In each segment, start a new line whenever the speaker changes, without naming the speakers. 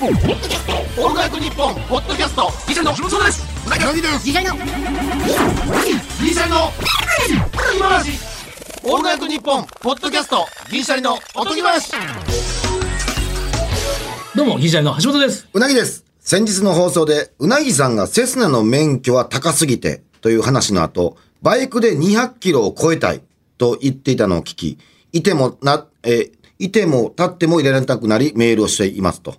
オールナイトニッポンポッドキャスト。ギシャリのそうです。何ですギシャリの。ギシャリの今話オールナイトニッポンポッドキャストギシャリの。おとぎ話。
どうもギシャリの橋本です。
うなぎです。先日の放送でうなぎさんがセスナの免許は高すぎてという話の後バイクで200キロを超えたいと言っていたのを聞き、いてもな、えー、いても立っても入れられたくなりメールをしていますと。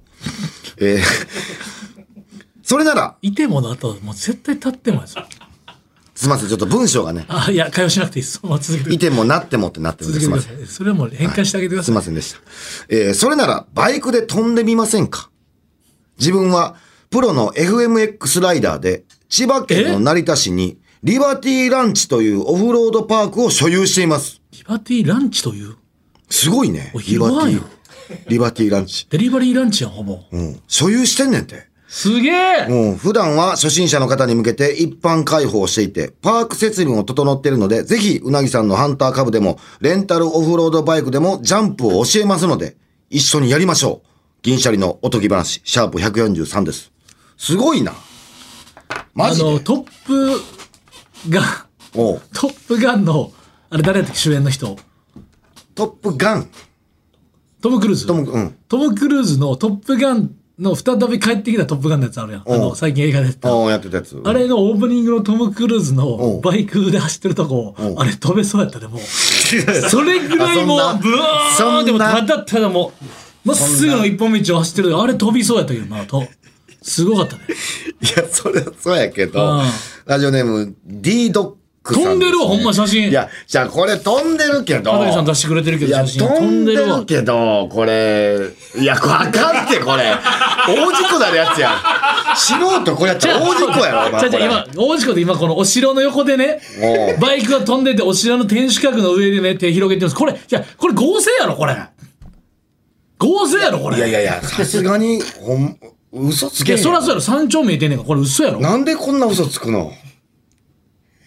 えー、それなら。
いてもだと、もう絶対立ってもです
すみません、ちょっと文章がね。
あ、いや、会話しなくていいです。
ま続けていてもなってもってなってるんです。すみません。
それはもう変換してあげてください。
はい、すみませんでした。えー、それなら、バイクで飛んでみませんか？自分は、プロの FMX ライダーで、千葉県の成田市にリバティランチというオフロードパークを所有しています。
リバティランチという？
すごいね。リバティ。リバティランチ。
デリバリーランチやん、ほぼ。
うん。所有してんねんて。
すげえ
うん。普段は初心者の方に向けて一般開放していて、パーク設備も整っているので、ぜひ、うなぎさんのハンター株でも、レンタルオフロードバイクでもジャンプを教えますので、一緒にやりましょう。銀シャリのおとぎ話、シャープ143です。すごいな。
マジであの、トップが、トップガンの、あれ誰やったっけ主演の人。
トップガン
トム・クルーズ。
トム,、うん、
トム・クルーズのトップガンの再び帰ってきたトップガンのやつあるやん。あの、最近映画でやった。
やってたやつ。
あれのオープニングのトム・クルーズのバイクで走ってるとこ、あれ飛べそうやったでも それぐらいもう、ブワーンでもただただもう、まっすぐの一本道を走ってる。あれ飛びそうやったけどな、と。すごかったね。
いや、それはそうやけど、ラジオネーム D ドック
飛んでるわ、ほんま写真。
いや、じゃあこれ飛んでるけど。
片桐さん出してくれてるけど、
写真。飛んでるけど、これ、いや、わかって、これ。大事故なるやつやん。素人これやったら大事故やろ、
お前。じゃ今、大事故で今このお城の横でね、バイクが飛んでて、お城の天守閣の上でね、手広げてます。これ、いや、これ合成やろ、これ。合成やろ、これ。
いやいやいや、さすがに、ほん、嘘つけ
いや、そりゃそうやろ。山頂見えてんねんかこれ嘘やろ。
なんでこんな嘘つくの？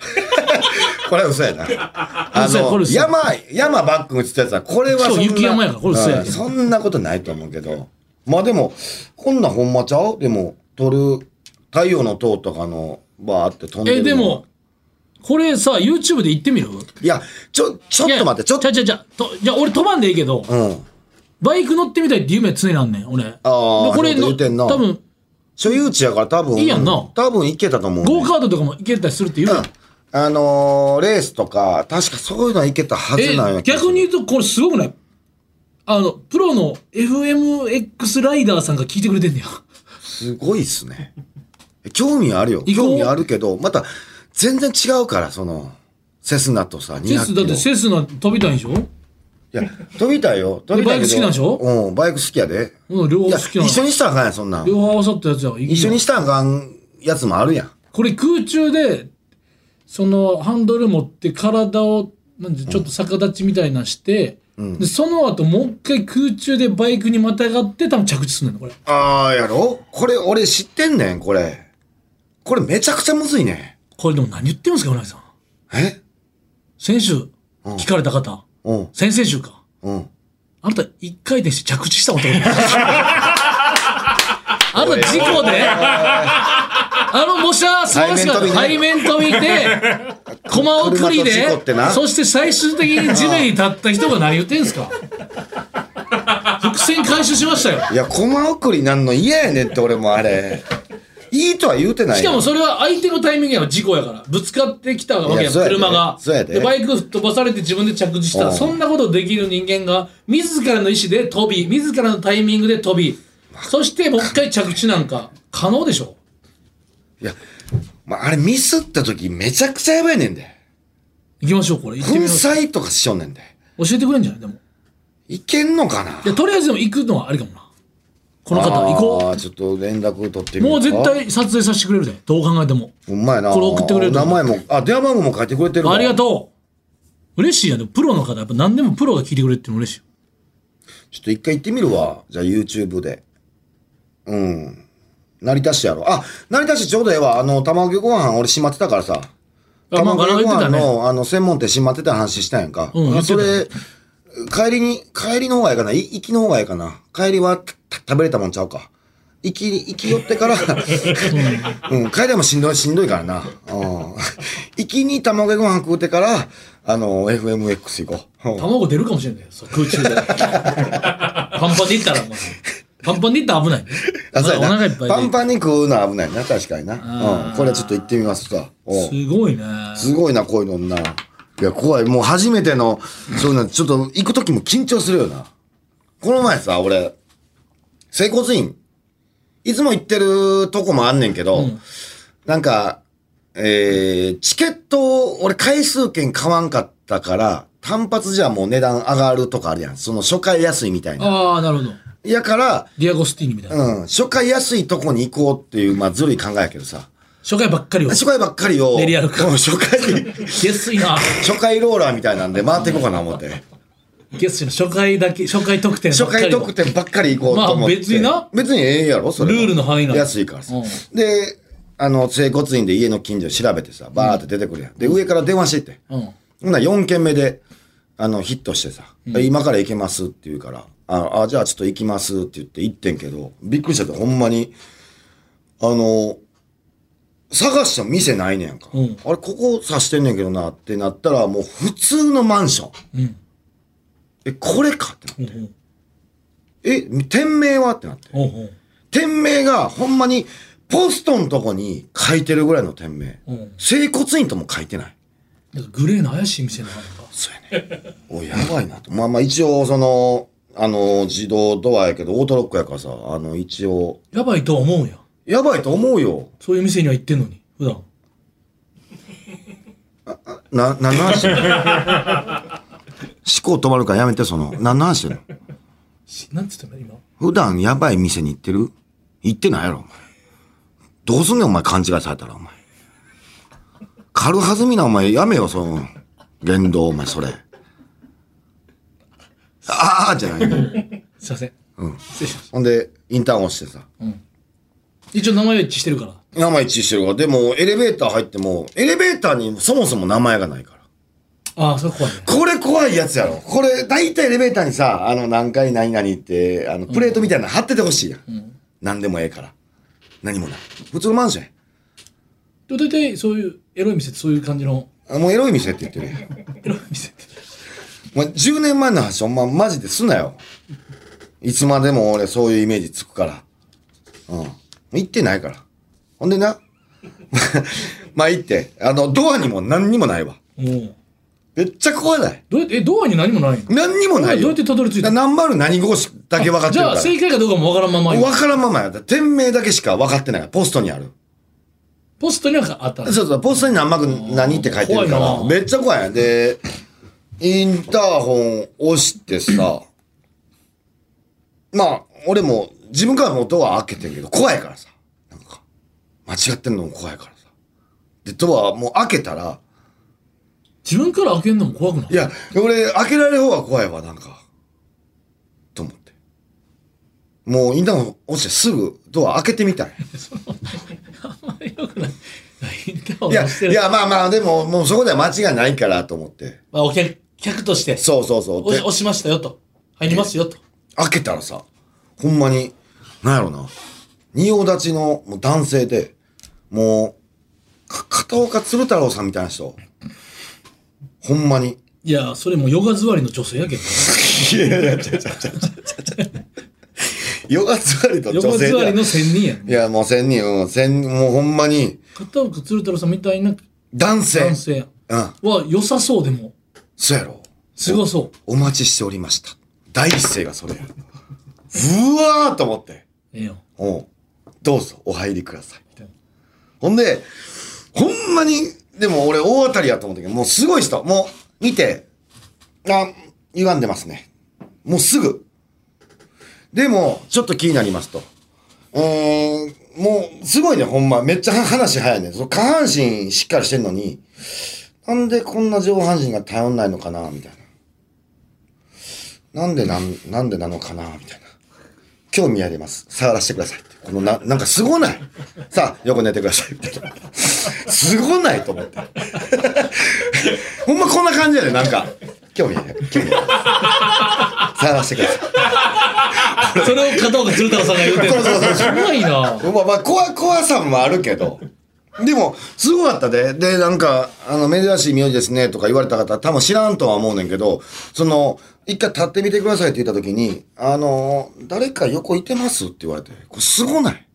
これは嘘やな。あの、山、山バック打つやつは、これはそんな。
雪山やから、これ嘘や、
そんなことないと思うけど。まあでも、こんなほんまちゃう？でも、撮る、太陽の塔とかの、バーって飛んでる。
え、でも、これさ、YouTube で行ってみる？
いや、ちょ、ちょっと待って、ちょっと。
じゃじゃじゃ、じゃ俺飛ばんでいいけど、うん。バイク乗ってみたいって夢常になんねん、俺。あ
あ、これの、
多分、
所有地やから多分、
いいやんな。
多分行けたと思う、
ね。ゴーカードとかも行けたりするって言うやん。
あのー、レースとか、確かそういうのはいけたはずなんや
逆に言うと、これすごくない？あの、プロの FMX ライダーさんが聞いてくれてんねや。
すごいっすね。興味あるよ。興味あるけど、また、全然違うから、その、セスナとさ、
セス、だってセスナ飛びたいんでしょ？
いや、飛びたいよ。飛び
たいバイク好きなんでしょ？
うん、バイク好きやで。
うん、両方好きな
一緒にしたらあかんやん、そんな
両方合わさったやつや。
一緒にしたらあかんやつもあるやん。
これ空中で、そのハンドル持って体を、なんでちょっと逆立ちみたいなして、うん、でその後もう一回空中でバイクにまたがって多分着地するのこれ。
ああ、やろ？これ俺知ってんねん、これ。これめちゃくちゃむずいね。
これでも何言ってるんですか、うなぎさん。
え？
先週、聞かれた方。うん。先々週か。うん。あなた一回でして着地したこと あるあの事故で、あの模写素晴らしかった。背面飛びで、駒送りで、そして最終的に地面に立った人が何言ってんすか 伏線回収しましたよ。
いや、コマ送りなんの嫌やねんって俺もあれ。いいとは言うてない
しかもそれは相手のタイミングやの事故やから。ぶつかってきたわけや車が。
で
で、バイク飛ばされて自分で着地したそんなことできる人間が、自らの意思で飛び、自らのタイミングで飛び、そしてもう一回着地なんか、可能でしょ？
いや、まあ、あれミスった時めちゃくちゃやばいねんで。
行きましょう、これ。行ってみ
粉
ましょう。
砕とかしよんねんで。
教えてくれんじゃない？でも。
いけんのかな？い
や、とりあえずでも行くのはありかもな。この方、行こ
ああ、ちょっと連絡取って
う。
みようか。
もう絶。対撮影させてくれるで。どう考えても。
うまいな。
これ送ってくれると思う
名前も、あ、電話番号も書いてくれてるわ
ありがとう。嬉しいやん。でもプロの方、やっぱ何でもプロが聞いてくれるっていうの嬉しいよ。
ちょっと一回行ってみるわ。じゃあ YouTube で。うん。成田市やろ。あ、成田市ちょうどええわ。あの、卵ご飯俺閉まってたからさ。卵ご飯の、あの、専門店閉まってた話したやんか。
うん
それ、帰りに、帰りの方がええかな。い行きの方がええかな。帰りはた食べれたもんちゃうか。行き、行き寄ってから、うん、帰りはもうしんどい、しんどいからな。うん。行きに卵ご飯食うてから、あの、FMX 行こう。うん
卵出るかもしれない空中で。パンパンでいったら、もうパンパンでいったら危ないね。
あ、そうやな。
お腹いっぱいで。
パンパンに食うのは危ないな、確かにな。うん。これちょっと行ってみますか。
すごいね。
すごいな、こういうのな。いや、怖い。もう初めての、そういうの、ちょっと行くときも緊張するよな。この前さ、俺、整骨院、いつも行ってるとこもあんねんけど、なんか、えー、チケットを俺回数券買わんかったから、単発じゃもう値段上がるとかあるやん。その初回安いみたいな。
ああ、なるほど。
やから、
ディアゴスティーニみたいな。
うん、初回安いとこに行こうっていう、まあずるい考えやけどさ。
初回ばっかりを。
初回ばっかりを、
練り歩く
うん初回、
ゲスいな。
初回ローラーみたいなんで回っていこうかな思って。
ゲスいな。初回だけ、初回特典ば
初。回特典ばっかり行こうと思って。
まあ別にな
別にええやろそれは。
ルールの範囲内
安いからさ。
うん
で、あの、整骨院で家の近所調べてさ、バーって出てくるやん。で、上から電話してって。
うん。
ほんなら4件目で、あの、ヒットしてさ、今から行けますって言うから、あ、あじゃあちょっと行きますって言って行ってんけど、びっくりしちゃって、ほんまに、あの、探した店ないねやんか。
うん
あれ、ここ指してんねんけどなってなったら、もう普通のマンション。
うん。
え、これかってなって。
ほうほう
え、店名はってなって。店名がほんまにポストのとこに書いてるぐらいの店名。
うん
整骨院とも書いてない。
なんかグレーの怪しい店なのか。
そうやね。おい、やばいなと。まあまあ一応その、あの、自動ドアやけど、オートロックやからさ、あの、一応、
やばいとは思うんや。
やばいと思うよ。
そういう店には行ってんのに、普段。
な、何の話してんの思考止まるからやめて、その、何の話してんの
しなんつってんの今？
普段やばい店に行ってる？行ってないやろ、お前。どうすんねん、お前、勘違いされたら、お前。軽はずみな、お前、やめよ、その、言動、お前、それ。ああ、じゃないの。
すいません。
うん。
失礼しまし
ほんで、インターン押してさ。
た。一応名前は一致してるから。
名前一致してるから。でも、エレベーター入っても、エレベーターにそもそも名前がないから。
ああ、それ怖いね。
これ怖いやつやろ。これ、大体エレベーターにさ、あの、何回何々って、あの、プレートみたいなの貼っててほしいやん。何でもええから。何もない。普通のマンションや。
で大体そういうエロい店ってそういう感じの
あもうエロい店って言ってるやん。
エロい店って
お前10年前の話、ほんま、マジですなよ。いつまでも俺そういうイメージつくから。うん。行ってないから。ほんでな。まあ行って、あの、ドアにも何にもないわ。
もう
めっちゃ怖ない。
どうやってえドアに何もないの？
何にもないよ。
どうやってたどり着いた？の
何丸何号しだけ分かって
じゃあ
るから。
正解かどうかもわからんまま
分からんままやった。店名だけしか分かってない。ポストにある。
ポストにはあったの？
そうそう、ポストに何幕何って書いてるから。めっちゃ怖い。で、インターホン押してさ、まあ、俺も自分からもドア開けてんけど、怖いからさ。なんか、間違ってんのも怖いからさ。で、ドアもう開けたら、
自分から開けるのも怖くない？
いや、俺開けられる方が怖いわ、なんか。と思って。もうインターホン押してすぐドア開けてみたい。
あんまりよくないインターホン
いや、
押してる
いや、まあまあ、でも、もうそこでは間違いないからと思って。
まあ、お客客として
そうそうそう。で
押しましたよと入りますよと
開けたらさ、ほんまに、なんやろな、仁王立ちのもう男性で、もう、か片岡鶴太郎さんみたいな人。ほんまに。
いやそれもヨガ座りの女性やけど
いやいや、ちゃちゃちゃちゃちゃヨガ座りと女性では
横座りの千人やん
いや、もう千人、うん、千、もうほんまに、
片岡鶴太郎さんみたいな
男性。
男性
うん。
は良さそうでも
そうやろ。
すごそう
お待ちしておりました。第一声がそれや。うわーと思って。
ええよ
おうどうぞお入りください。ほんで、ほんまに、でも俺大当たりやと思ったけど、もうすごい人。もう、見て、あ、歪んでますね。もうすぐ。でも、ちょっと気になりますと。うーん、もう、すごいね、ほんま。めっちゃ話早いね。その下半身しっかりしてんのに、なんでこんな上半身が頼んないのかな、みたいな。なんでなん、なんでなのかな、みたいな。興味あります。触らせてください。このな、なんかすごないさあ、横寝てください。みたいな。すごないと思って。ほんまこんな感じやで、なんか。興味ある。興味ある。触らせてください。
それを片岡鶴太郎さんが言うてる
そうそうそう
すごいな
まあまあ、怖、怖さもあるけど。でも、すごかったで。で、なんか、あの、珍しい名字ですね、とか言われた方、多分知らんとは思うねんけど、その、一回立ってみてくださいって言った時に、あの、誰か横いてますって言われて、これすごない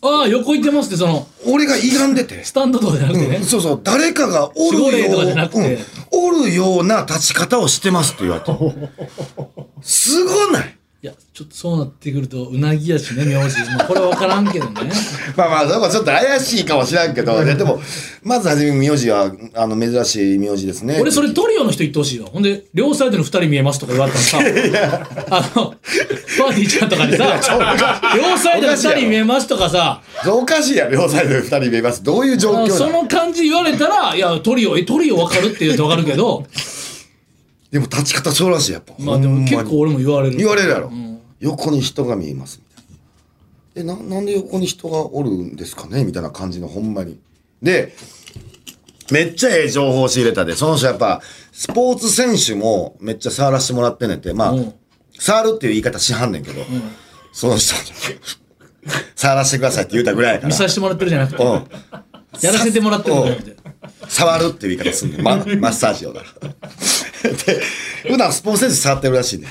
ああ横行ってますってその
俺が歪んでて。
スタンドとかじゃなくてね、
うんそうそう、誰かがおるよう、
な
うんおるような立ち方をしてますって言われて。すごない
いやちょっとそうなってくるとうなぎやしね名字。まあこれは分からんけどね。
まあまあ、そこちょっと怪しいかもしらんけど、ね、でも、まずはじめ名字は、あの、珍しい名字ですね。
俺それトリオの人言ってほしいよ。ほんで両サイドに2人見えますとか言われたらさ あのパーティーちゃんとかにさ 両サイドに2人見えますとかさ
おかしいやん、両サイドで二人見えます。どういう状況
そ
なの
の感じ言われたらいやトリオえトリオ分かるって言うと分かるけど
でも立ち方そうらしい、やっぱ。
まあでも結構俺も言われる
言われるやろ。横に人が見えます。みたいな。え、な、なんで横に人がおるんですかねみたいな感じの、ほんまに。で、めっちゃええ情報を仕入れたで、その人やっぱ、スポーツ選手もめっちゃ触らせてもらってんねんて。まあ
うん、
触るっていう言い方しはんねんけど、その人、触らせてくださいって言うたぐらいやから。
見させてもらってるじゃなくて
うん。
やらせてもらってるんじゃな
触るっていう言い方すんねん。ま、マッサージをだ。で、普段スポーツ選手触ってるらしいね。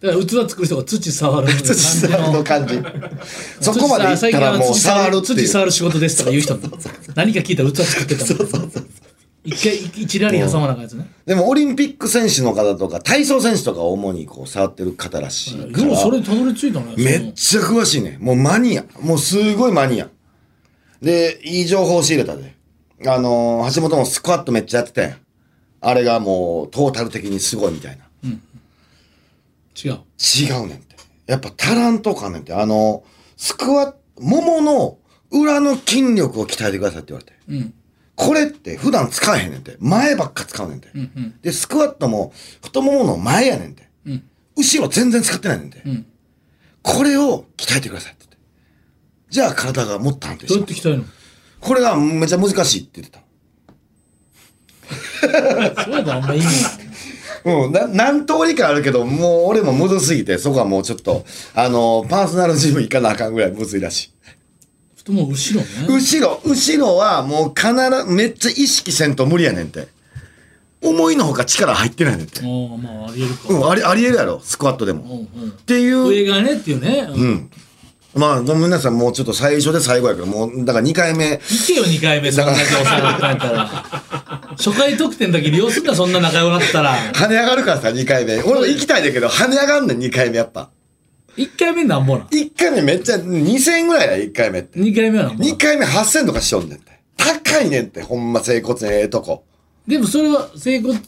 だから器作る人が土触る
土触るの感じ。そこまでいったらもう触るっていう。
土触る仕事ですとか言う人何か聞いたら器作ってたもん一回一ラリー挟まなあかんやつね
でもオリンピック選手の方とか、体操選手とかを主にこう触ってる方らしい。
でもそれたどり着いたね
めっちゃ詳しいね。もうマニア。もうすごいマニア。で、いい情報を仕入れたで。あのー橋本もスクワットめっちゃやってたやん。あれがもうトータル的にすごいみたいな。
違う
違うねんて。やっぱ足らんとかねんて。あの、スクワット、ももの裏の筋力を鍛えてくださいって言われて。
うん
これって普段使えへんねんて。前ばっか使うねんて。
ん
で、スクワットも太ももの前やねんて。
ん
後ろ全然使ってないねんて。
ん
これを鍛えてくださいって言って。じゃあ体がもっと安定
どう
します。
やって鍛えるの？
これがめちゃ難しいって言ってた。
そうやったらあんま意味
うん、な、何通りかあるけど、もう俺もむずすぎて、そこはもうちょっと、あの、パーソナルジム行かなあかんぐらいむずいらしい。
太もも後ろね。
後ろ、後ろはもう必ず、めっちゃ意識せんと無理やねんて。思いのほか力入ってないねんて。
ああまあありえるか。
うん、あり、ありえるやろ、スクワットでも。
うんうん。
っていう、
上がねっていうね。うん
まあ、ごめんなさい、もうちょっと最初で最後やから、もう、だから2回目、
行けよ2回目そんだけお世話になったんやったら 初回得点だけ利用すんだそんな仲良くなったら
跳ね上がるからさ、2回目。俺も行きたいんだけど、跳ね上がんねん、2回目やっぱ。
1回目なんぼなん
？1回目めっちゃ、2000円ぐらいや、1回目って。
2回目はなんぼなん
？2回目8000とかしよんねんって。高いねんって、ほんま、整骨院ええとこ。
でもそれは整骨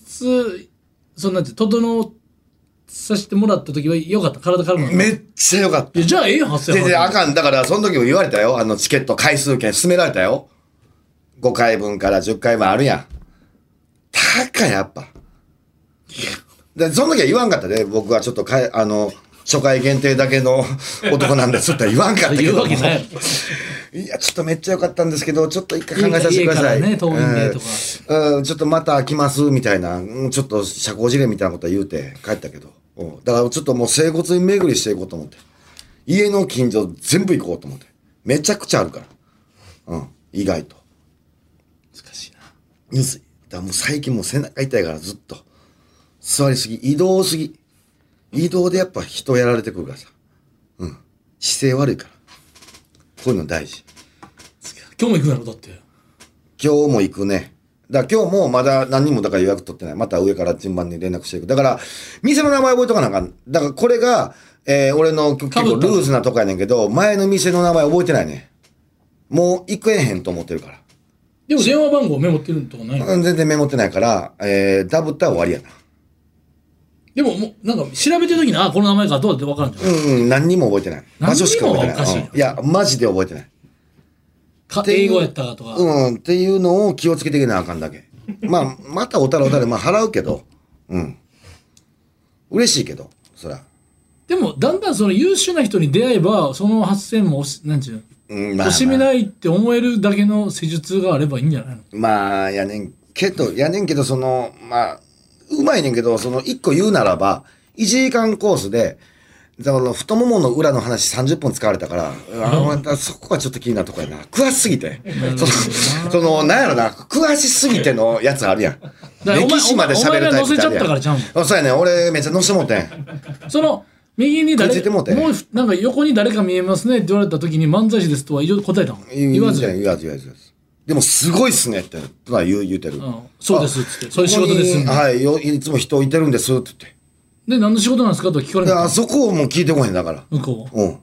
そんなんて整させてもらった時はよかった体軽くなった
めっちゃよかった。
いやじゃあええよ8000
で、で、あかん。だから、その時も言われたよ。あの、チケット回数券勧められたよ。5回分から10回分あるやん。高い、やっぱ。で、その時は言わんかったで、僕はちょっとかえ、あの、初回限定だけの男なんですって言わんかったけ
言う
ど。
わけないやろ
いや、ちょっとめっちゃ良かったんですけど、ちょっと一回考えさせてください。
ね遠いんでとか
ちょっとまた来ます、みたいな、うんちょっと社交辞令みたいなことは言うて帰ったけど。うんだからちょっともう整骨院巡りしていこうと思って。家の近所全部行こうと思って。めちゃくちゃあるから。うん、意外と。
難しいな
むずい。だもう最近もう背中痛いからずっと。座りすぎ、移動すぎ。移動でやっぱ人やられてくるからさ。うん。姿勢悪いから。こういうの大事。
今日も行くやろだって
今日も行くね。だから今日もまだ何人もだから予約取ってない。また上から順番に連絡していく。だから、店の名前覚えとかなあかん。だからこれが、えー俺の結構ルーズなとこやねんけど、前の店の名前覚えてないね。もう行くえへんと思ってるから。
でも電話番号メモってるとかない
全然メモってないから、えー、ダブったら終わりやな。
でももうなんか調べてる時にあこの名前かどうやって分からんじゃん
うんうん、何にも覚えてない。場所しか覚えてない。
何にもおかしい
うんいや、マジで覚えてない。
か英語やったかとか、
うん、っていうのを気をつけていけなあかんだけ。まあ、またおたらおたら、まあ払うけど、うん。嬉しいけど、そら。
でもだんだんその優秀な人に出会えばその8000も惜しなんちゅう
うん、ま
惜しめないって思えるだけの施術があればいいんじゃないの？
まあ、やねんけど、やねんけど、その、まあ、うまいねんけど、その、一個言うならば、1時間コースで、その太ももの裏の話30分使われたから、あそこはちょっと気になるとこやな。詳しすぎて。その、その、なんやろな、詳しすぎてのやつあるやん。歴史まで喋るタイプ
ったからちゃうも
あそうやねん俺めっちゃ載せてもうてん。
その右に誰
もうて
もうなんか横に誰か見えますねって言われた時に漫才師ですとは答えたの？言わず
言わず言わず。でもすごいっすねって、とは言う言うてる。
うんそうですっつってそういう仕事です
はいよ、いつも人いてるんですって言って。
で何の仕事なんですかと聞かれ
で、
た
あそこをもう聞いてこへんだから。
向こう
うん。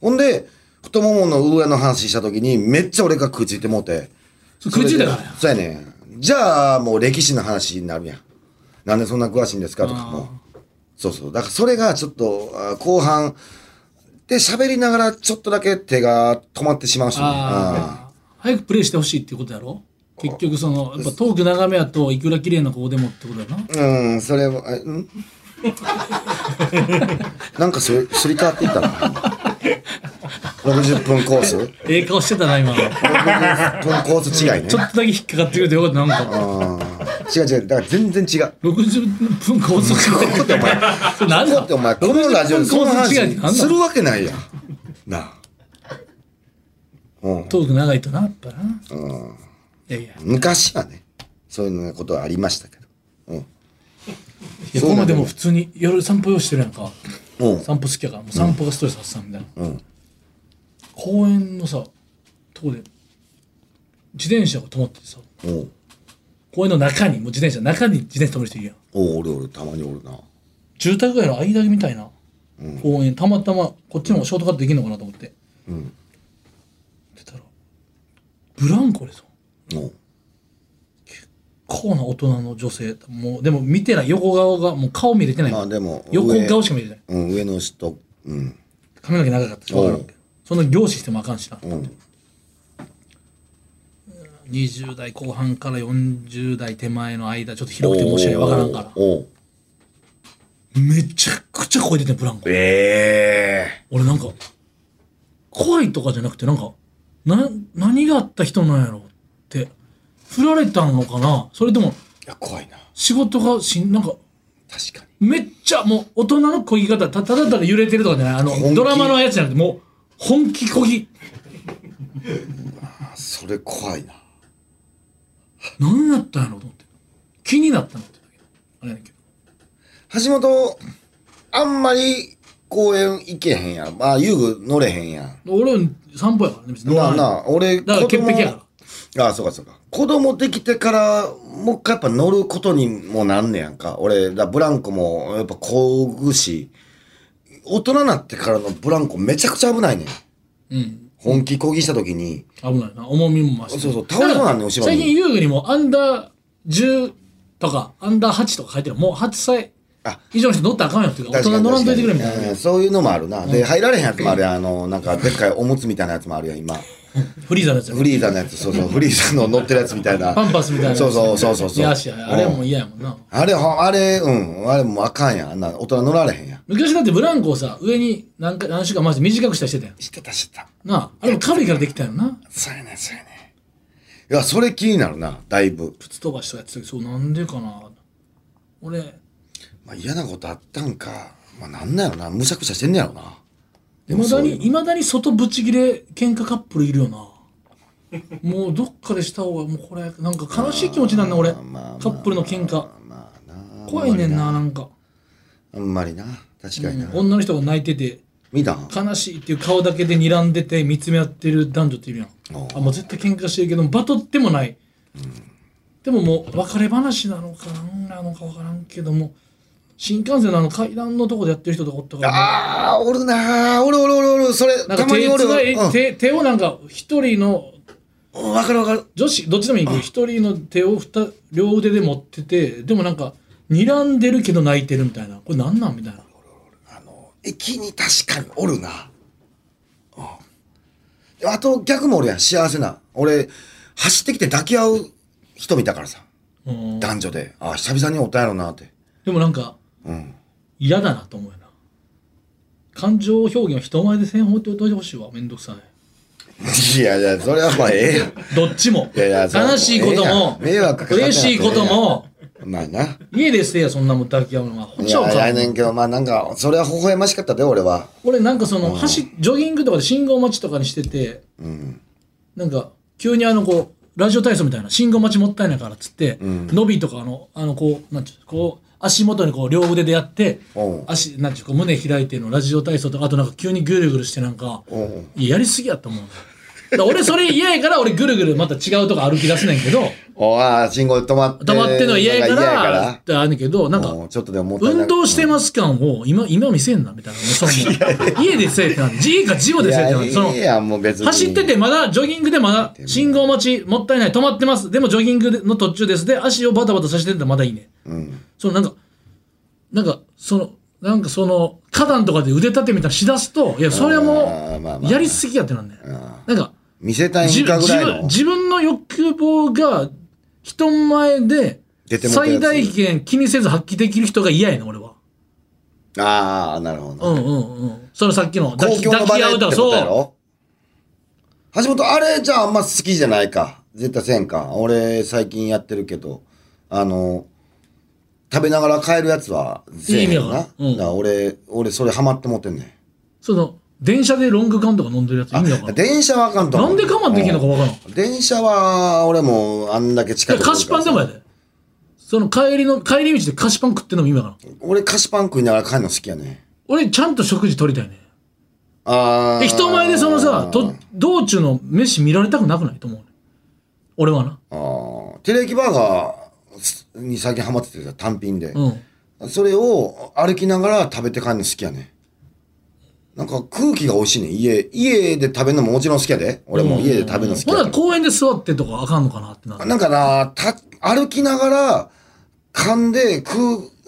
ほんで、太ももの上の話した時に、めっちゃ俺が食いついてもうて。
それ食いついたからや
そうやねん。じゃあ、もう歴史の話になるやん。なんでそんな詳しいんですかとかも。そうそう。だからそれがちょっと、あ後半、で喋りながらちょっとだけ手が止まってしまうしね。
ああ早くプレイしてほしいっていうことやろ？結局そのやっぱトーク長めやといくら綺麗な子でもってことやな
うん、うんそれは、ん？なんかすりすり替わっていったな。60分コース ?60
ええ顔してたな今ちょ
分コース違いね。
っとだけ引っかかってくれてよかったなんか
違う違う。だから全然違う。
60分高速
こってお前、
それ何だ？
こってお前、このラジオでその
60
話するわけないやん。なあ。うん。
トーク長いとなやっぱな、いやいや。
昔はね、そういうのことはありましたけど。うん。
いやこの前でも普通に夜散歩用してるやんか。
うん。
散歩好きやからもう散歩がストレス発散みたいな、
うん。
公園のさとこで自転車が止まっててさ
おう
公園の中にもう自転車中に自転車止める人いるやん。
おう、俺俺、たまにおるな。
住宅街の間みたいな公園、たまたまこっちの方がショートカットできるのかなと思って、
ん。
出たらブランコでさ
お。う。
こうな大人の女性。もうでも見てない横顔がもう顔見れてない、
まあでも、
横
上
顔しか見れてない。
うん、上の人、うん。
髪の毛長かったし。分からんけどそんな凝視してもあかんしな、
うん。
20代後半から40代手前の間ちょっと広くて申し訳分からんから。
おう。
めちゃくちゃ声出てんブランコ。
ええ
俺なんか怖いとかじゃなくてなんかな何があった人なんやろって振られたのかな？それとも
いや、怖いな。
仕事がしんなんか
確かに。
めっちゃもう大人の漕ぎ方たただただ揺れてるとかじゃない？あのドラマのやつじゃなくてもう本気漕ぎ
それ怖いな。
何やったんやろと思って気になったのってだけどあれやねんけど
橋本、あんまり公園行けへんやん。まあ、遊具乗れへんやん。
俺散歩やからね別に。な
あなあ、俺、
だから潔癖やから。
ああ、そうかそうか。子供できてから、もう一回やっぱ乗ることにもなんねやんか。俺、だブランコもやっぱこぐし、大人になってからのブランコめちゃくちゃ危ないねん。
うん。
本気こぎした時に、
危ないな。重みも増して。
そうそう倒れそうなんねん後ろに。
最近遊具にもアンダー10とかアンダー8とか書いてる。もう8歳
あ
以上の人乗ったらあかんよっていうか大人乗らんといてくれみたいな
うんそういうのもあるな。で、入られへんやつもあるやん。あの、なんか、でっかいおむつみたいなやつもあるやん、今。
フリーザのやつや
フリーザのやつ、そうそう、フリーザの乗ってるやつみたいな。
パンパスみたいなやつ
そうそうそうそうそう。
いやしあれはも嫌やもんな
あれ、あれ、うん、あれもうあかんやん。あんな大人乗られへんやん。
昔だってブランコをさ上に何か何週間回して短くしたりしてたやん
してた、してた。
なああれも軽いからできたよな
そうやねそうやねいや、それ気になるな、だいぶ。
プツ飛ばしたけどそうなんでかな俺
まあ、嫌なことあったんか。まあ、なんなんやろな。むしゃくしゃしてんねやろな。
いまだにいまだに外ブチギレ喧嘩カップルいるよな。もうどっかでした方がもうこれなんか悲しい気持ちなんだ俺。カップルの喧嘩。怖いねんなな。んか。
あんまりな。確かにな。
女の人が泣いてて。
見たん？
悲しいっていう顔だけで睨んでて見つめ合ってる男女っているやん。あもう絶対喧嘩してるけどバトってもない、でももう別れ話なのかなんなのか分からんけども新幹線のあの階段のとこでやってる人とかおったから、ね、
ああ、おるなーおるおるおるおる。それ、
なんか手
たまにおる。
つない
うん
手手をなんか一人の
うんわかるわかる。
女子どっちでもいいけど一人の手をふた両腕で持っててでもなんか睨んでるけど泣いてるみたいなこれなんなんみたいな
駅に確かにおるな。うんあと逆もおるやん、幸せな。俺、走ってきて抱き合う人見たからさ。
うん
男女で。あ、久々におったんやろなって。
でもなんか
うん。
嫌だなと思うよな。感情表現を人前でせんっておいてほしいわめんどくさい。
いやいや、それはまあええやん。
どっちも。
いやいや
悲しいことも
迷惑かか
嬉しいことも。
まあな。
家でせえやそんなもん抱き合うのは。ほっ
いやいや
ちゃうか。
やねんけど、まあなんか、それは微笑ましかったで、俺は。
俺なんかその走ジョギングとかで信号待ちとかにしてて
うん。
なんか急にあのこうラジオ体操みたいな信号待ちもったいないからっつって、伸びとかあのあのこうなんていうのこう足元にこう両腕でやって
う。ん
足なんていうか胸開いてのラジオ体操とかあとなんか急にぐるぐるしてなんか
う。ん
いややりすぎやと思う。だから俺それ嫌やから俺ぐるぐるまた違うとこ歩き出すねんけど
おあ、信号で止まって。
止まってんのは嫌やから。ってあるけどなんか
ちょっとでも
運動してます感を今今見せんなみたいな。その 家でせえってなんで家か事故でせえってなんでその。走っててまだジョギングでまだ信号待ちもったいない。止まってます。でもジョギングの途中です。で足をバタバタさせてたらまだいいね。
うん。
そのなんかなんかそのなんかその花壇とかで腕立てみたいなしだすといやそれはもうやりすぎやってなんだよ。なんか
見せたい
じ
んかぐ
自
らいの。
分自分の欲望が人前で最大限気にせず発揮できる人が嫌やねん俺は
ああ、なるほどな。
うんうんうんそのさっきの抱
公
き抱き合うとかそう
橋本、あれじゃああんま好きじゃないか。絶対せんか。俺最近やってるけど、あの、食べながら帰るやつはせえへん
いい意味
な。
やからうん
俺、俺それハマってもってんねん。
その電車でロング缶とか飲んでるやつ意味わからん
電車はあかんと思う。
なんで我慢できんのかわからん。
うん。電車は俺もあんだけ近く
菓子パンでもやで。その帰りの帰り道で菓子パン食ってんのも意味わからん。
俺菓子パン食いながら帰るの好きやね。
俺ちゃんと食事取りたいね。
ああ。
で人前でそのさと道中の飯見られたくなくないと思うね。俺はな。
あー。テレキバーガーに最近ハマっててさ単品で、
うん。
それを歩きながら食べて帰るの好きやねなんか空気が美味しいね。家家で食べるのももちろん好きやで。俺も家で食べるの好き
ほ
やけど。
な公園で座ってとかあかんのかなってな
なんかなた歩きながら噛んで空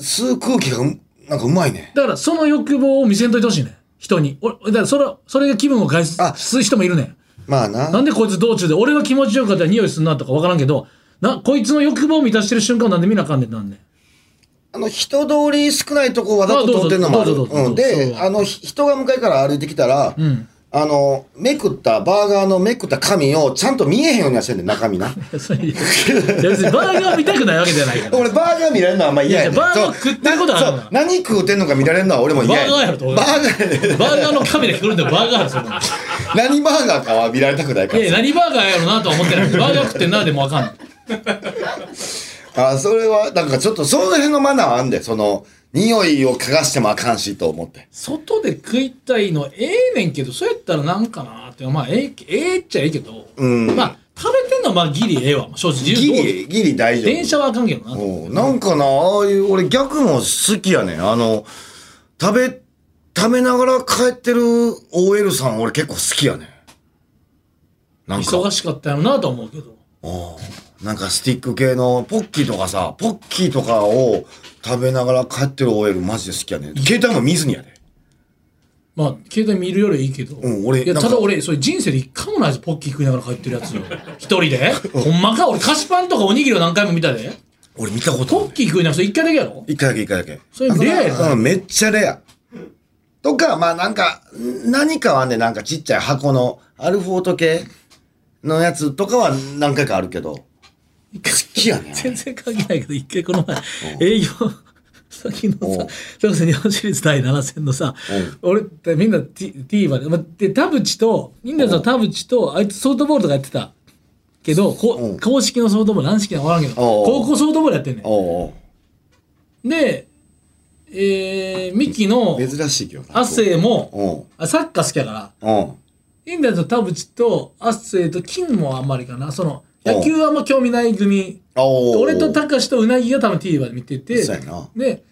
吸う空気がうなんかうまいね。
だからその欲望を見せんといてほしいね。人に。俺だからそれそれが気分を害す
あ。
す人もいるね。ん
まあな。
なんでこいつ道中で俺が気持ちよかったら匂いすんなとかわからんけどなこいつの欲望を満たしてる瞬間をなんで見なあかんねんなんねん
あの人通り少ないとこわざと通ってんのもある。
う
ん、であのひ人が向かいから歩いてきたら、
ん。
あのめくったバーガーのめくった紙をちゃんと見えへんようにはしてんねん中身な。
別にバーガー見たくないわけじゃないから。
俺バーガー見られるのはあんま嫌やねん。
いやバーガー
そう。
食ってることある
何食うてんのか見られるのは俺も嫌や
バーガーやろと
バーガー
バーガーの紙で来るんだよバーガーですよ
何バーガーかは見られたくないから。
いや何バーガーやろなとは思ってない。バーガー食ってんなでもわかんない
あそれはなんかちょっとその辺のマナーあんでその匂いを嗅がしてもあかんしと思って。
外で食いたいのええねんけどそうやったらなんかなって。まあええええっちゃええけど、
ん。
まあ食べてんのはまあギリええわ。正直。
ギリギリ大丈夫。
電車はあかんけどな。
うんなんかな、ああいう、俺逆も好きやねん。あの、食べ、食べながら帰ってる OL さん俺結構好きやねん。なんか、
忙しかったやろなとは思うけど
なんかスティック系のポッキーとかさ、ポッキーとかを食べながら帰ってる OL マジで好きやねん。携帯も見ずにやで。
まあ携帯見るよりいいけど、
うん俺なんか
いやただ俺それ人生で一回もないですポッキー食いながら帰ってるやつよ一人でほんまか俺菓子パンとかおにぎりを何回も見たで
俺見たことない
ポッキー食いながら一回だけやろ？
一回だけ一回だけ。
それレアやな
うんめっちゃレア。とか、まあなんか、ん何かはね、なんかちっちゃい箱のアルフォート系のやつとかは何回かあるけど、好きやね。
全然関係ないけど一回この前営業先のさそれこそ日本シリーズ第7戦のさ俺ってみんな TVer で,、まあ、で田淵とみんなの田淵とあいつソフトボールとかやってたけどこ
うん
公式のソフトボール軟式は分からんけど高校ソフトボールやってんねんでえー、ミキの
珍しいけどな。
亜生も、
うん。
あサッカー好きやから、
うん。
インディアンズの田淵と亜生と金もあんまりかな。その、野球はあんま興味ない組。俺と高志とうなぎが多分 TVer で見てて、で、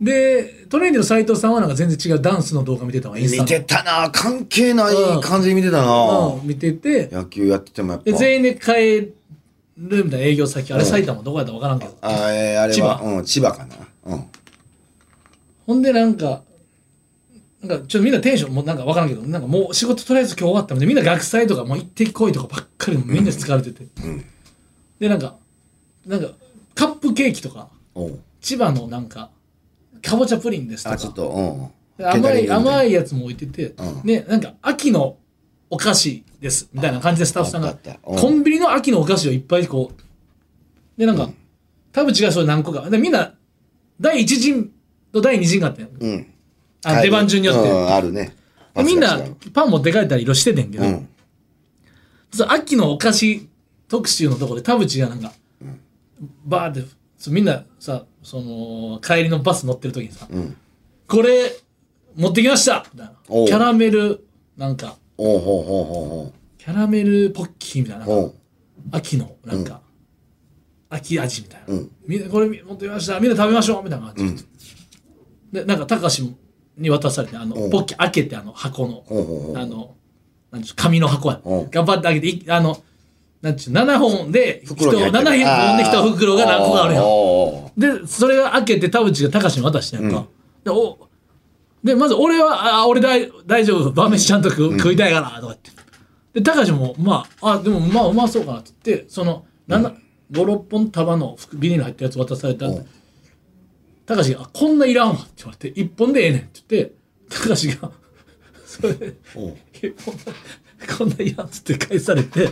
で、トレーニングの斎藤さんはなんか全然違うダンスの動画見てたわ、インスタの
見てたな。関係ない感じで見てたな。
うん、見てて、
野球やっててもやっぱ。
で、全員で帰るみたいな営業先、あれ埼玉？どこやったか分からんけど。
あえーあれは？
千葉。
うん千葉かな。うん。
ほんでなんか、なんかちょっとみんなテンションもうなんか分からんけど、なんかもう仕事とりあえず今日終わったので、みんな学祭とかもう行ってこいとかばっかりみんな疲れてて。で、なんか、なんか、カップケーキとか、千葉のなんか、かぼちゃプリンですとか。
あちょっ、と
甘い甘
い
いやつも置いてて、
うん。
ね、なんか秋のお菓子ですみたいな感じでスタッフさんが。コンビニの秋のお菓子をいっぱいこうでなんか田淵がそれ何個か。でみんな第一陣と第二陣があって。
うん
あ出番順によって、
うんあるね。
でみんな
パ
ン持って帰ったり色しててんけど、
うん。
秋のお菓子特集のところで田淵がなんか、バーってそうみんなさその帰りのバス乗ってる時にさ、
ん。
これ持ってきました！みたいな
おう。
キャラメルなんか。
おうほうほうほ
キャラメルポッキーみたいな。
うほう。おう
秋のなんか、秋味みたいな、
うん。
みんなこれ持ってきました！みんな食べましょう！みたいな感じ、でなんか高志に渡されてあの
うん。
ポッキー開けてあの箱の、あのなんちゅう紙の箱や。
うん。
頑張って開けていあのなんちゅう7本で人
袋に入って。る
7本で1袋が何個かあるやん。でそれが開けて田淵が高志に渡してんやん。か、でおでまず俺は「あ俺大大丈夫晩飯ちゃんと食,、食いたいから」とか言って。で高志もまああでもまあうまそうかなって言ってその56本束の服ビニール入ったやつ渡された
うん
高志があ「こんないらんわ」って言われて「1本でええねん」って言って高志が それで
おう「
え こんないらん」っつって返されて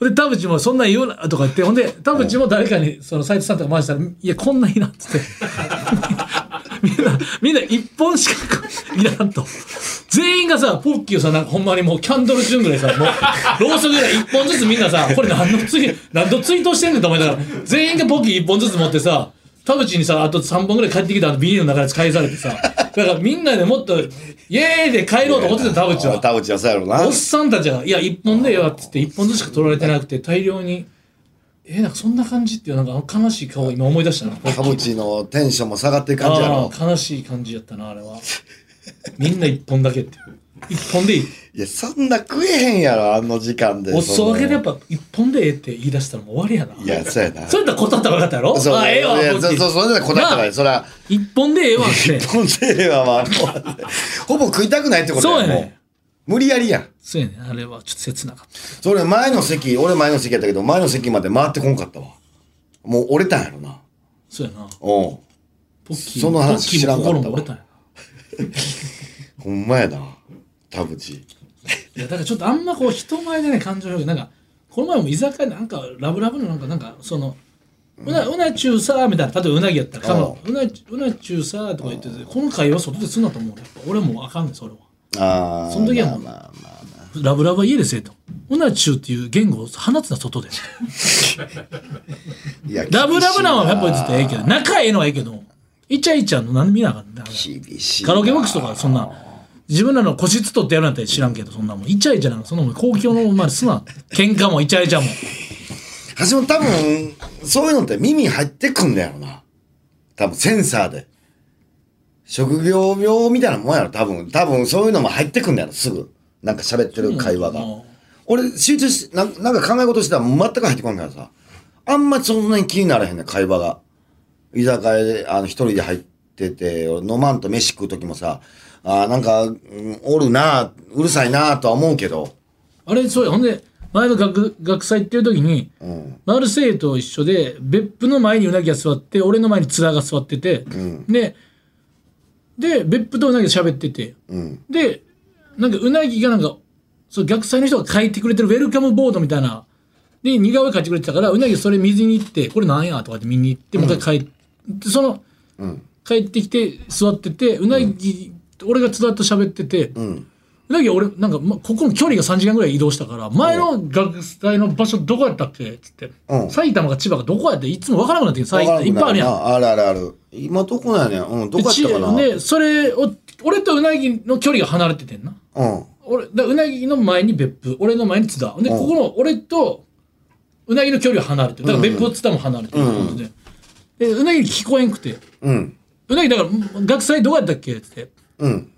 で田淵も「そんなん言うな」とか言ってほんで田淵も誰かにその斎藤さんとか回したら「いやこんなんいらん」っつって みんなみんな1本しかいらんと全員がさポッキーをさなんかほんまにもうキャンドルチューンぐらいさもうろうそくぐらい1本ずつみんなさこれ何のツイ何のツイートしてんねんと思いながら全員がポッキー1本ずつ持ってさ田淵にさあと3本ぐらい帰ってきたあのビニールの中で返されてさ。だからみんなでもっとイエーイで帰ろうと思ってた田淵は。
田淵はそうやろな。
おっさんたちが「いや一本でよ」っつって一本ずつしか取られてなくて大量に。えー、なんかそんな感じっていうなんか悲しい顔を今思い出したな
田淵のテンションも下がってる感じや
あ
ろ。
あ悲しい感じやったなあれは。みんな一本だけって一本でいい？
いやそんな食えへんやろあの時間で。
お裾分けでやっ
ぱ
ぱ一本でええって言い出したらもう終わりやな。い
やそうやな。
それやったら断ったら分かったやろ？
そう。
あええわ
そうそうそれで答えたから
な
そら
一本でええわって。
一本ではまあほぼ食いたくないってことやも
そうやね
う無理やりやん。
そうやねあれはちょっと切なかった。
それ前の席俺前の席やったけど前の席まで回ってこんかったわ。もう折れたんやろな。
そうやな。
う。ん
ポッキー
その話知らんかったわ。ほんまやな田淵。
いやだからちょっとあんまこう人前でね感情表現なんかこの前も居酒屋でなんかラブラブのなんかなんかそのうなうなちゅうさみたいな例えばうなぎやったらうなうなちゅうさとか言っててこの会話外ですんなと思うやっぱ俺もうあかんねんそれは。
ああ
その時はもう
まあまあまあ
ラブラブは家でせえと。うなちゅうっていう言語を放つな外で。
いや
ラブラブなんはやっぱりずっとええけど仲ええのはええけどイチャイチャの何で見なあかんねん
厳しいな。
カラオケボックスとかそんな自分らの個室取ってやるなんて知らんけどそんなもん。イチャイチャなんかそんなもん。公共のまですな喧嘩もイチャイチャも。
橋本多分そういうのって耳入ってくんだよな。多分センサーで。職業病みたいなもんやろ多分。多分そういうのも入ってくんだよすぐ。なんか喋ってる会話が、
うん
俺集中しなんなんか考え事してたら全く入ってこんからさ。あんまそんなに気にならへんねん会話が。居酒屋であの一人で入ってて俺飲まんと飯食う時もさあーなんか、うんおるなうるさいなとは思うけど。
あれそうや。ほんで前の学学祭っていう時に、マルセイユと一緒で別府の前にうなぎが座って俺の前に面が座ってて、でで別府とうなぎが喋ってて、でなんかうなぎがなんかそう逆祭の人が書いてくれてるウェルカムボードみたいなで似顔絵描いてくれてたからうなぎそれ水に行ってこれなんやとかって見に行ってもう一回帰って、その、帰ってきて座っててうなぎ、俺が津田と喋ってて、ううなぎ俺、なんか、ま、ここの距離が3時間ぐらい移動したから、前の学祭の場所どこやったっけ？つって、
うん
埼玉か千葉かどこやっていつもわからなくなってん埼玉いっぱいあるやん。
あるあるある。今どこなんやねん。うん、どこやったかな？
で、それを、俺とうなぎの距離が離れててんな。
うん。
俺、だうなぎの前に別府、俺の前に津田。で、ここの、俺と、うなぎの距離は離れてる。だから別府と津田も離れてるってことで。で、うなぎに聞こえんくて。
うん。
うなぎだから、学祭どこやったっけ？ってって。
うん。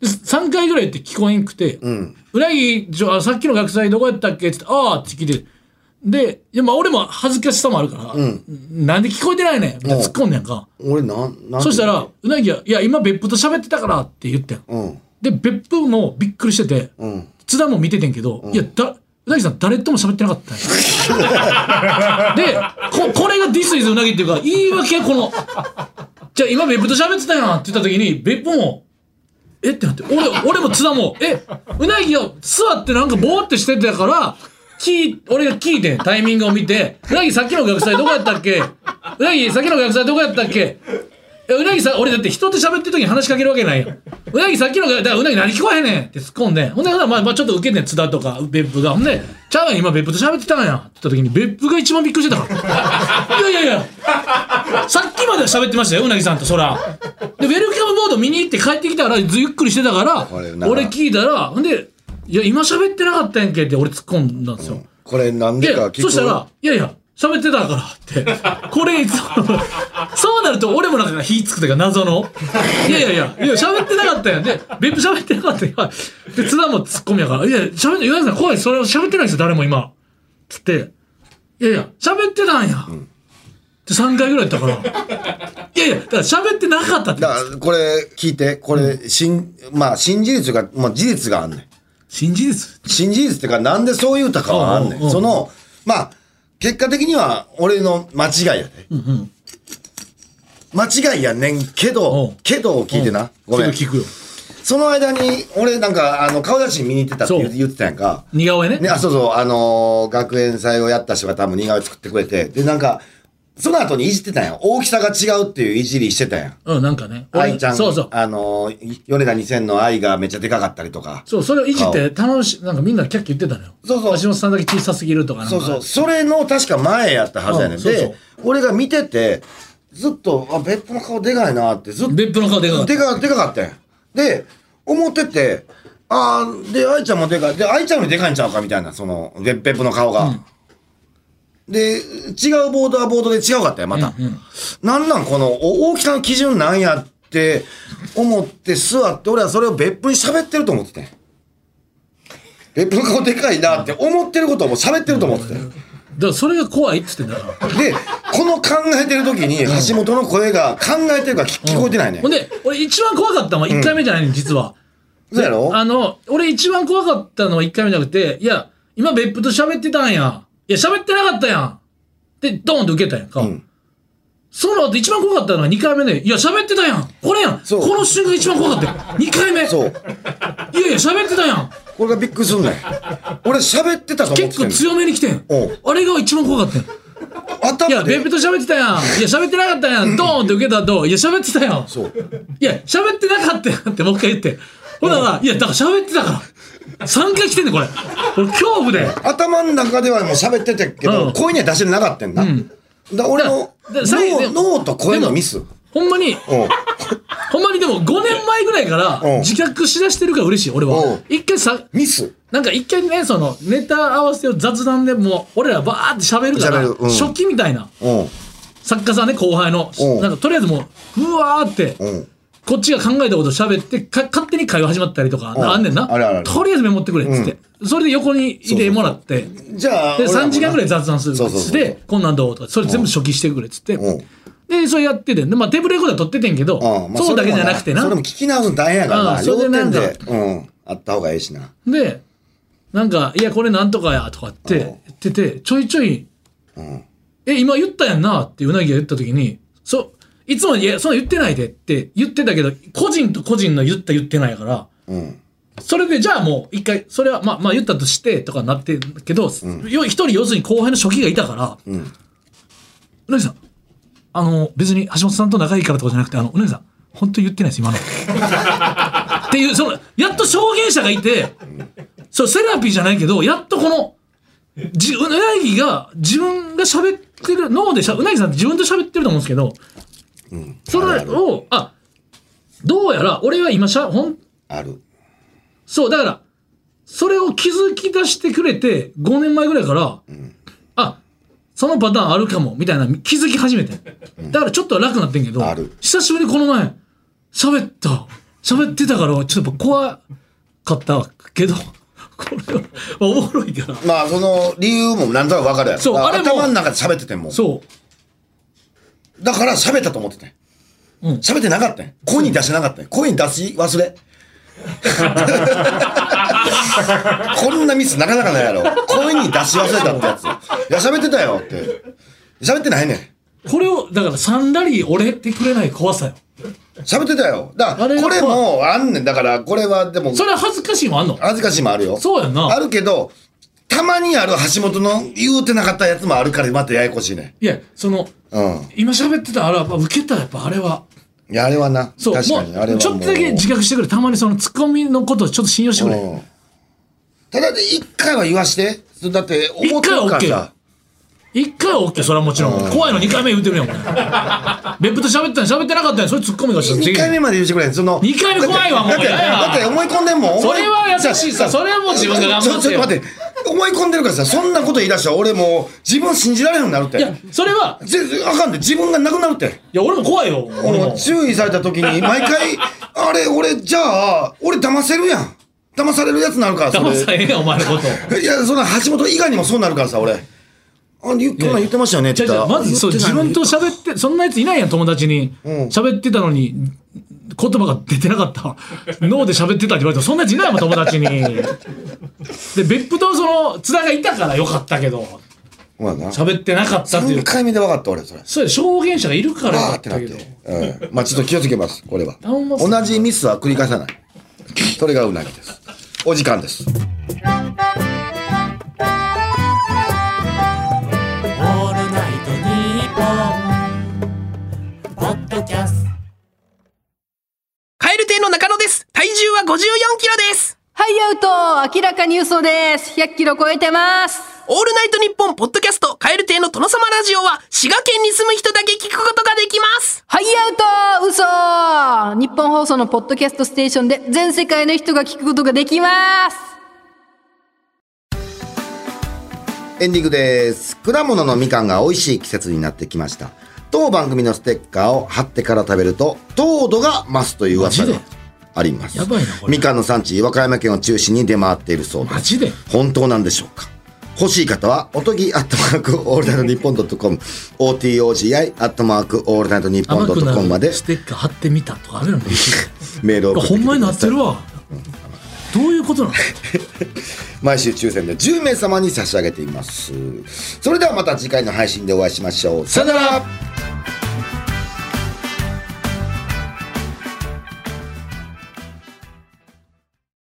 で3回ぐらい言って聞こえんくて、
うん。
ぎ、ちょあさっきの学祭どこやったっけ？って言って、ああって聞いて、で、いやまあ俺も恥ずかしさもあるから、なんで聞こえてないねん？って突っ込んでんか。
俺なん、なん
そしたら、うなぎは、いや、今別府と喋ってたからって言ってん。
うん。
で、別府もびっくりしてて、
うん。
津田も見ててんけど、いや、だ、うなぎさん誰とも喋ってなかったんやで、こ、これが This is うなぎっていうか、言い訳この、じゃあ今別府と喋ってたやんって言った時に、別府も、え？ってなって、俺、俺も津田も、え、うなぎが座ってなんかボーってしてたから、聞、俺が聞いてタイミングを見て、うなぎさっきの学祭どこやったっけ？うなぎさっきの学祭どこやったっけ？いやうなぎさ、俺だって人と喋ってる時に話しかけるわけないやん。うなぎさっきの、だからうなぎ何聞こえへんねんって突っ込んで、ほんで、ほんならまあ、まあちょっと受けてん、津田とか、別府が。ほんで、ちゃうやん、今別府と喋ってたんや。って言った時に、別府が一番びっくりしてたから。いやいやいや、さっきまでは喋ってましたよ、うなぎさんと、そら。で、ウェルカムボード見に行って帰ってきたから、ずゆっくりしてたから俺聞いたら、ほんで、いや、今喋ってなかったやんけって俺突っ込んだんですよ。
これなんでか聞く
そしたら、いやいや、喋ってたからって。これ、そ うそうなると俺もなんか火つくというか謎の。いやいやいや、いや、喋ってなかったやん。で、別府喋ってなかったやん。で、津田も突っ込みやから、いや、喋って、岩井さん怖い、それを喋ってないですよ、誰も今。つって、いやいや、喋ってたんや。で、3回ぐらいやったから。いやいや、だから喋ってなかったって
だ。から、これ聞いて、これ、新、まあ、新事実が、まあ、事実があんねん。
新事実？
新事実っていうか、なんでそう言うたかはあんねん。
うんうんうん
その、まあ、結果的には、俺の間違いやで。間違いやねんけ
うん
ど、けどを聞いてな。ごめん。
聞くよ。
その間に、俺なんか、あの、顔出し見に行ってたって言ってたやんか。
似顔絵ね。
ね、あ、そうそう、あのー学園祭をやった人が多分似顔絵作ってくれて、で、なんか、その後にいじってたんや。大きさが違うっていういじりしてたやん。
うん、なんかね。俺
愛ちゃん、
そうそう。
あのー米田2000の愛がめっちゃでかかったりとか。
そう、それをいじって楽しい、なんかみんなキャッキャ言ってたのよ。
そうそう
橋本さんだけ小さすぎるとかなんか。
そうそう。それの確か前やったはずやねん。
うん
で、俺が見てて、ずっと、あ、別府の顔でかいなって、ずっと。
別府の顔でかかった
でか、でかかったんや。で、思ってて、あーで、愛ちゃんもでかい。で、愛ちゃんよりでかいんちゃうかみたいな、その、別別府の顔が。で、違うボードはボードで違うかったよ、また。なんなんこの、お大きさの基準なんやって思って座って、俺はそれを別府に喋ってると思ってて。別府の顔でかいなって思ってることをもう喋ってると思ってて。
だからそれが怖いっつってんだから。
で、この考えてる時に橋本の声が考えてるから聞聞こえてないね。
ほんで、俺一番怖かったのは1回目じゃないねん、実は。
そうやろ？
あの、俺一番怖かったのは1回目じゃなくて、いや、今別府と喋ってたんや。いや、喋ってなかったやん。で、ドーンと受けたやんか。
ん
その後一番怖かったのは2回目で、いや、喋ってたやん。これやん。
そう
この瞬間一番怖かったよ。2回目。
そう。
いやいや、喋ってたやん。
これがびっくりすんねん。俺喋ってたと思って
結構強めに来てん。
おう
あれが一番怖かったよ。いや、
頭で
ベップと喋ってたやん。いや、喋ってなかったやん。ドーンって受けた後、いや、喋ってたやん。
そう。
いや、喋ってなかったやんってもう一回言って。ほんなら、いや、だから喋ってたから。3回来てんねん、これ。俺、恐怖で。
頭の中ではもう喋ってたけど、
うん
声には出してなかったんだ。だ俺の
だだ最後で
脳脳と声のミス。
ほんまに、
うん
ほんまにでも5年前ぐらいから
うん
自覚しだしてるから嬉しい、俺
う
は
ん。
一回さ、
ミス。
なんか一回ね、その、ネタ合わせを雑談でもう、俺らバーって喋るから、
喋るうん
初期みたいな、
うん。
作家さんね、後輩の
うん、
なんかとりあえずもう、うわーって、
うん。
こっちが考えたことを喋って、か勝手に会話始まったりとか、
うん
あんねんな。
あるあるある
とりあえずメモってくれっつって。それで横にいてもらって。
じゃあ、
で、
俺らもな
3時間ぐらい雑談する
そうそうそう
で、こんなんどうとか、それ全部初期してくれっつって。
うん
で、それやってて、で、まあ、テーブルレコーダー撮っててんけど、
うんまあ
そうだけじゃなくてな
それ。も聞き直すの大変やから
う
な。
んそれでなんか
で、うん。あった方がええしな。
で、なんか、いや、これなんとかや、とかって言ってて、ちょいちょい、え、今言ったやんなってうなぎが言った時に、そう、いつも、いや、そんな言ってないでって言ってたけど、個人と個人の言った言ってないやから、
うん。
それで、じゃあもう一回、それは、まあ、まあ言ったとして、とかなってるけど、よ一人要するに後輩の初期がいたから、うなぎさん、あの、別に橋本さんと仲いいからとかじゃなくて、あの、うなぎさん、本当に言ってないです、今の。っていう、その、やっと証言者がいて、そう、セラピーじゃないけど、やっとこの、じうなぎが自分が喋ってる、脳でしゃ、うなぎさんって自分と喋ってると思うんですけど、それを、あ、どうやら、俺は今しゃ、ほん、
ある。
そう、だから、それを気づき出してくれて、5年前ぐらいから、あ、そのパターンあるかも、みたいな気づき始めて。だからちょっと楽になってんけど
ある、
久しぶりにこの前、喋った。喋ってたから、ちょっと怖かったけど、これは、おもろいから。
まあ、その理由もなんとなくわかるやろ。
そうあれも
頭の中で喋っててんもん。
そう。
だから喋ったと思ってて。
うん
喋ってなかったん声に出してなかったん声に出し忘れ。こんなミスなかなかないやろ。声に出し忘れたってやつ。いや、喋ってたよって。喋ってないねん。
これを、だから、サンダリー折れてくれない怖さよ。
喋ってたよ。だから、これもあんねん。だから、これはでも、
それは恥ずかしいもんあんの？
恥ずかしいもあるよ。
そうやんな
あるけど、たまにある橋本の言うてなかったやつもあるからまたややこしいね。
いや、その、
うん。
今喋ってたあれは、やっぱ受けたやっぱあれは。
いや、あれはな。
そう、
確かに。あれも
はうちょっとだけ自覚してくれ。たまにそのツッコミのことをちょっと信用してくれ。
うんただで一回は言わして。だって、
一回は
OK
よ。1回は OK それはもちろん。怖いの2回目言うてるやん。別府と喋ってたの喋ってなかったん。やそれツッコミがして
二回目まで言うてくれその
2回目怖いわもう。
だってだって思い込んでんもん
それは優しいさ。それはもう自分が頑張って
ちょっと待って。思い込んでるからさそんなこと言い出したら俺もう自分信じられへんようになるって。
いやそれは。
ぜあかんで自分がなくなるって。
いや俺も怖いよ。俺も
注意された時に 毎回あれ俺じゃあ俺騙せるやん。騙されるやつになるから
騙されへんやんお前のこと。
いやそんな橋本以外にもそうなるからさ俺。あ、言うこんなん言ってましたよねって
じゃ
言ったら。
まずそう、自分と喋って、そんなやついないやん、友達に。
うん
喋ってたのに、言葉が出てなかった。脳で喋ってたって言われても、そんなやついないもん、友達に。で、別府とその、津田がいたからよかったけど。喋ってなかったってい
3
う。
回目で分かった、俺、それ。
そうや、証言者がいるからよか
ってなっ
ったけど。
て。うん。まあちょっと気をつけます、これは。同じミスは繰り返さない。それがうなぎです。お時間です。
は
い、アウト明らかに嘘です。100キロ超えてます。
オールナイトニッポンポッドキャスト、カエル亭の殿様ラジオは、滋賀県に住む人だけ聞くことができます。
はい、アウト嘘日本放送のポッドキャストステーションで全世界の人が聞くことができます。
エンディングです。果物のみかんが美味しい季節になってきました。当番組のステッカーを貼ってから食べると、糖度が増すという噂が
マジで？
あります。
やばいなこれ
みかんの産地、和歌山県を中心に出回っているそうです。
マジで？
本当なんでしょうか？欲しい方は、おとぎアットマークオールナイトニッポンドットコム、OTOGI アットマークオールナイトニッポンドットコムまで
るステッカー貼ってみたとかあるの
メールを送って
ほんまになってるわ。どういうことなの？
毎週抽選で10名様に差し上げています。それではまた次回の配信でお会いしましょう。さよなら